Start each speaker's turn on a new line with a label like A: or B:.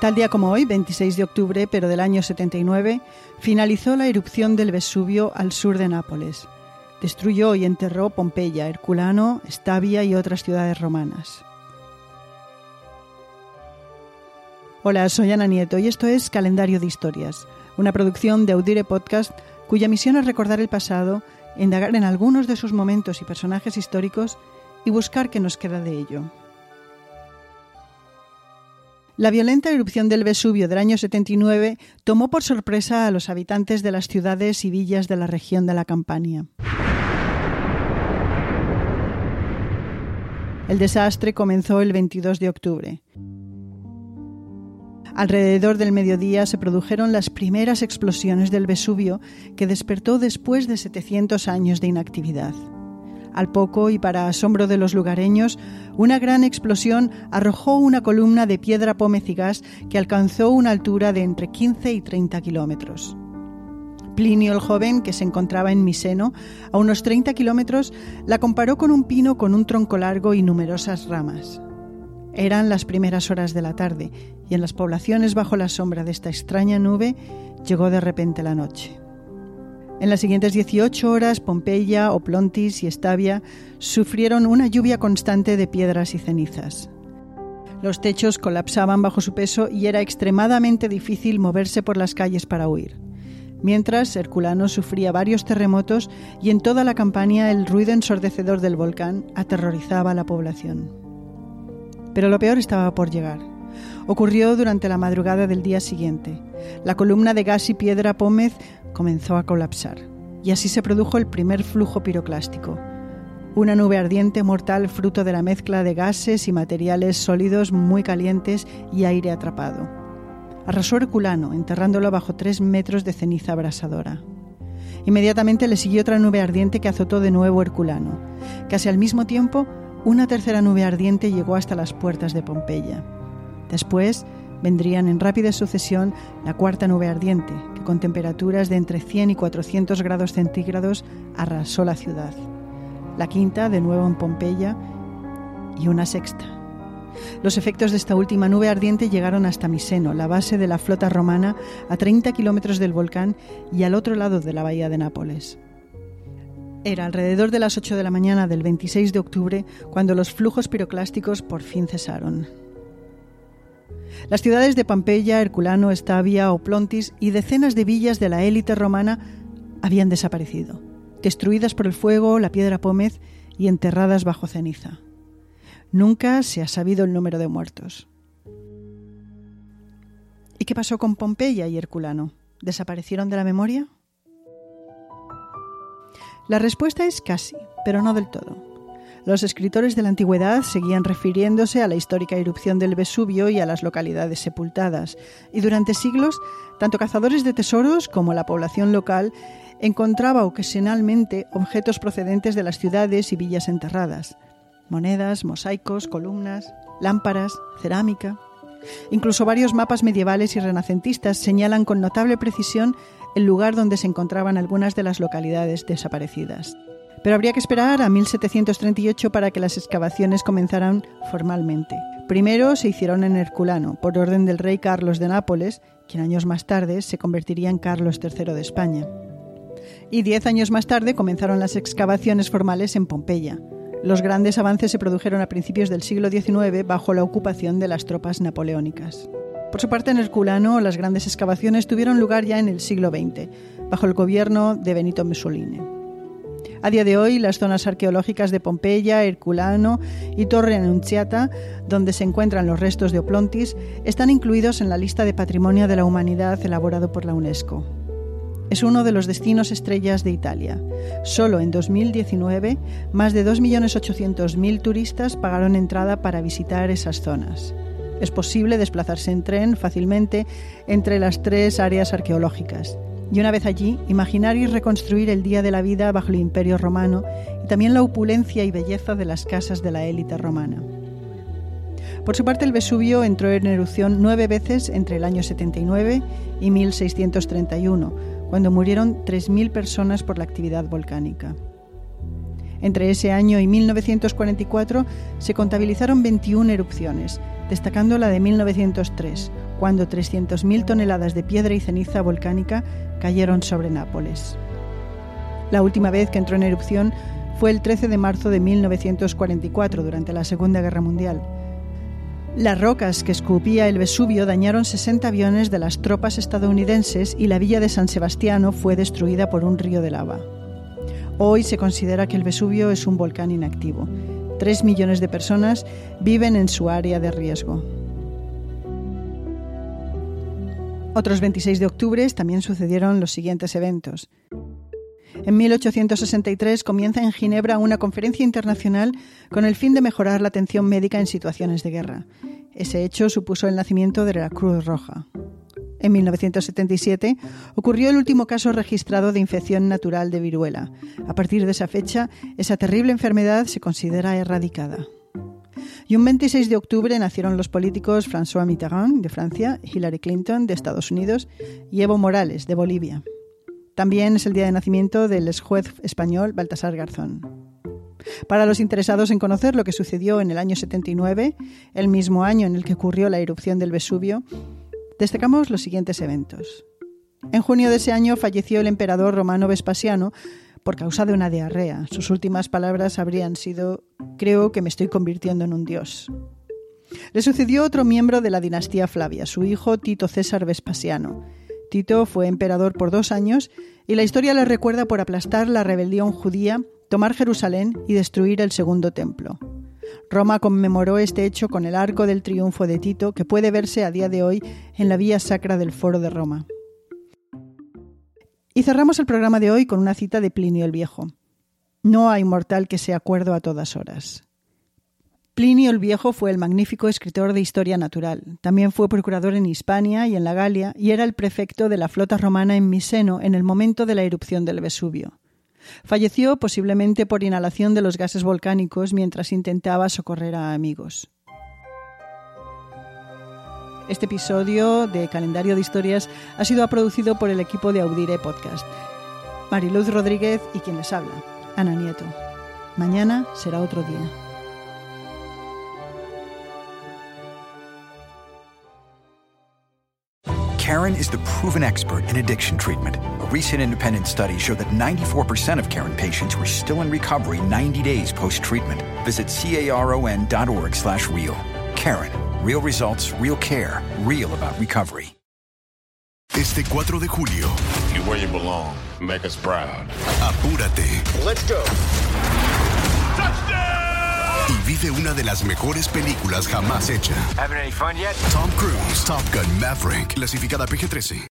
A: Tal día como hoy, 26 de octubre, pero del año 79, finalizó la erupción del Vesubio al sur de Nápoles. Destruyó y enterró Pompeya, Herculano, Estavia y otras ciudades romanas. Hola, soy Ana Nieto y esto es Calendario de Historias, una producción de Audire Podcast cuya misión es recordar el pasado, indagar en algunos de sus momentos y personajes históricos y buscar qué nos queda de ello. La violenta erupción del Vesubio del año 79 tomó por sorpresa a los habitantes de las ciudades y villas de la región de la Campania. El desastre comenzó el 22 de octubre. Alrededor del mediodía se produjeron las primeras explosiones del Vesubio que despertó después de 700 años de inactividad. Al poco, y para asombro de los lugareños, una gran explosión arrojó una columna de piedra gas que alcanzó una altura de entre 15 y 30 kilómetros. Plinio el joven, que se encontraba en Miseno, a unos 30 kilómetros, la comparó con un pino con un tronco largo y numerosas ramas. Eran las primeras horas de la tarde, y en las poblaciones bajo la sombra de esta extraña nube llegó de repente la noche. En las siguientes 18 horas, Pompeya, Oplontis y Estavia sufrieron una lluvia constante de piedras y cenizas. Los techos colapsaban bajo su peso y era extremadamente difícil moverse por las calles para huir. Mientras, Herculano sufría varios terremotos y en toda la campaña el ruido ensordecedor del volcán aterrorizaba a la población. Pero lo peor estaba por llegar. Ocurrió durante la madrugada del día siguiente. La columna de gas y piedra Pómez comenzó a colapsar, y así se produjo el primer flujo piroclástico, una nube ardiente mortal fruto de la mezcla de gases y materiales sólidos muy calientes y aire atrapado. Arrasó Herculano, enterrándolo bajo tres metros de ceniza abrasadora. Inmediatamente le siguió otra nube ardiente que azotó de nuevo Herculano. Casi al mismo tiempo, una tercera nube ardiente llegó hasta las puertas de Pompeya. Después vendrían en rápida sucesión la cuarta nube ardiente, que con temperaturas de entre 100 y 400 grados centígrados arrasó la ciudad. La quinta, de nuevo en Pompeya, y una sexta. Los efectos de esta última nube ardiente llegaron hasta Miseno, la base de la flota romana, a 30 kilómetros del volcán y al otro lado de la bahía de Nápoles. Era alrededor de las 8 de la mañana del 26 de octubre cuando los flujos piroclásticos por fin cesaron. Las ciudades de Pompeya, Herculano, Estavia, Oplontis y decenas de villas de la élite romana habían desaparecido, destruidas por el fuego, la piedra pómez y enterradas bajo ceniza. Nunca se ha sabido el número de muertos. ¿Y qué pasó con Pompeya y Herculano? ¿Desaparecieron de la memoria? La respuesta es casi, pero no del todo. Los escritores de la antigüedad seguían refiriéndose a la histórica erupción del Vesubio y a las localidades sepultadas, y durante siglos, tanto cazadores de tesoros como la población local encontraba ocasionalmente objetos procedentes de las ciudades y villas enterradas, monedas, mosaicos, columnas, lámparas, cerámica. Incluso varios mapas medievales y renacentistas señalan con notable precisión el lugar donde se encontraban algunas de las localidades desaparecidas. Pero habría que esperar a 1738 para que las excavaciones comenzaran formalmente. Primero se hicieron en Herculano, por orden del rey Carlos de Nápoles, quien años más tarde se convertiría en Carlos III de España. Y diez años más tarde comenzaron las excavaciones formales en Pompeya. Los grandes avances se produjeron a principios del siglo XIX bajo la ocupación de las tropas napoleónicas. Por su parte, en Herculano, las grandes excavaciones tuvieron lugar ya en el siglo XX, bajo el gobierno de Benito Mussolini. A día de hoy, las zonas arqueológicas de Pompeya, Herculano y Torre Annunziata, donde se encuentran los restos de Oplontis, están incluidos en la lista de Patrimonio de la Humanidad elaborado por la UNESCO. Es uno de los destinos estrellas de Italia. Solo en 2019, más de 2.800.000 turistas pagaron entrada para visitar esas zonas. Es posible desplazarse en tren fácilmente entre las tres áreas arqueológicas. Y una vez allí, imaginar y reconstruir el día de la vida bajo el Imperio romano y también la opulencia y belleza de las casas de la élite romana. Por su parte, el Vesubio entró en erupción nueve veces entre el año 79 y 1631, cuando murieron 3.000 personas por la actividad volcánica. Entre ese año y 1944 se contabilizaron 21 erupciones, destacando la de 1903, cuando 300.000 toneladas de piedra y ceniza volcánica cayeron sobre Nápoles. La última vez que entró en erupción fue el 13 de marzo de 1944, durante la Segunda Guerra Mundial. Las rocas que escupía el Vesubio dañaron 60 aviones de las tropas estadounidenses y la villa de San Sebastiano fue destruida por un río de lava. Hoy se considera que el Vesubio es un volcán inactivo. Tres millones de personas viven en su área de riesgo. Otros 26 de octubre también sucedieron los siguientes eventos. En 1863 comienza en Ginebra una conferencia internacional con el fin de mejorar la atención médica en situaciones de guerra. Ese hecho supuso el nacimiento de la Cruz Roja. En 1977 ocurrió el último caso registrado de infección natural de viruela. A partir de esa fecha, esa terrible enfermedad se considera erradicada. Y un 26 de octubre nacieron los políticos François Mitterrand, de Francia, Hillary Clinton, de Estados Unidos, y Evo Morales, de Bolivia. También es el día de nacimiento del ex juez español Baltasar Garzón. Para los interesados en conocer lo que sucedió en el año 79, el mismo año en el que ocurrió la erupción del Vesubio, destacamos los siguientes eventos. En junio de ese año falleció el emperador romano Vespasiano, por causa de una diarrea. Sus últimas palabras habrían sido creo que me estoy convirtiendo en un dios. Le sucedió otro miembro de la dinastía Flavia, su hijo Tito César Vespasiano. Tito fue emperador por dos años y la historia le recuerda por aplastar la rebelión judía, tomar Jerusalén y destruir el segundo templo. Roma conmemoró este hecho con el arco del triunfo de Tito que puede verse a día de hoy en la vía sacra del Foro de Roma. Y cerramos el programa de hoy con una cita de Plinio el Viejo. No hay mortal que sea acuerdo a todas horas. Plinio el Viejo fue el magnífico escritor de historia natural. También fue procurador en Hispania y en la Galia y era el prefecto de la flota romana en Miseno en el momento de la erupción del Vesubio. Falleció posiblemente por inhalación de los gases volcánicos mientras intentaba socorrer a amigos. Este episodio de Calendario de Historias ha sido producido por el equipo de Audire Podcast. Mariluz Rodríguez y quien les habla, Ana Nieto. Mañana será otro día.
B: Karen is the proven expert in addiction treatment. A recent independent study showed that 94% of Karen patients were still in recovery 90 days post-treatment. Visit caron.org slash real. Karen Real results, real care, real about recovery.
C: Este 4 de julio.
D: You where you belong. Make us proud.
C: Apúrate.
D: Let's go.
C: Y vive una de las mejores películas jamás hecha. Tom Cruise, Top Gun Maverick, clasificada PG-13.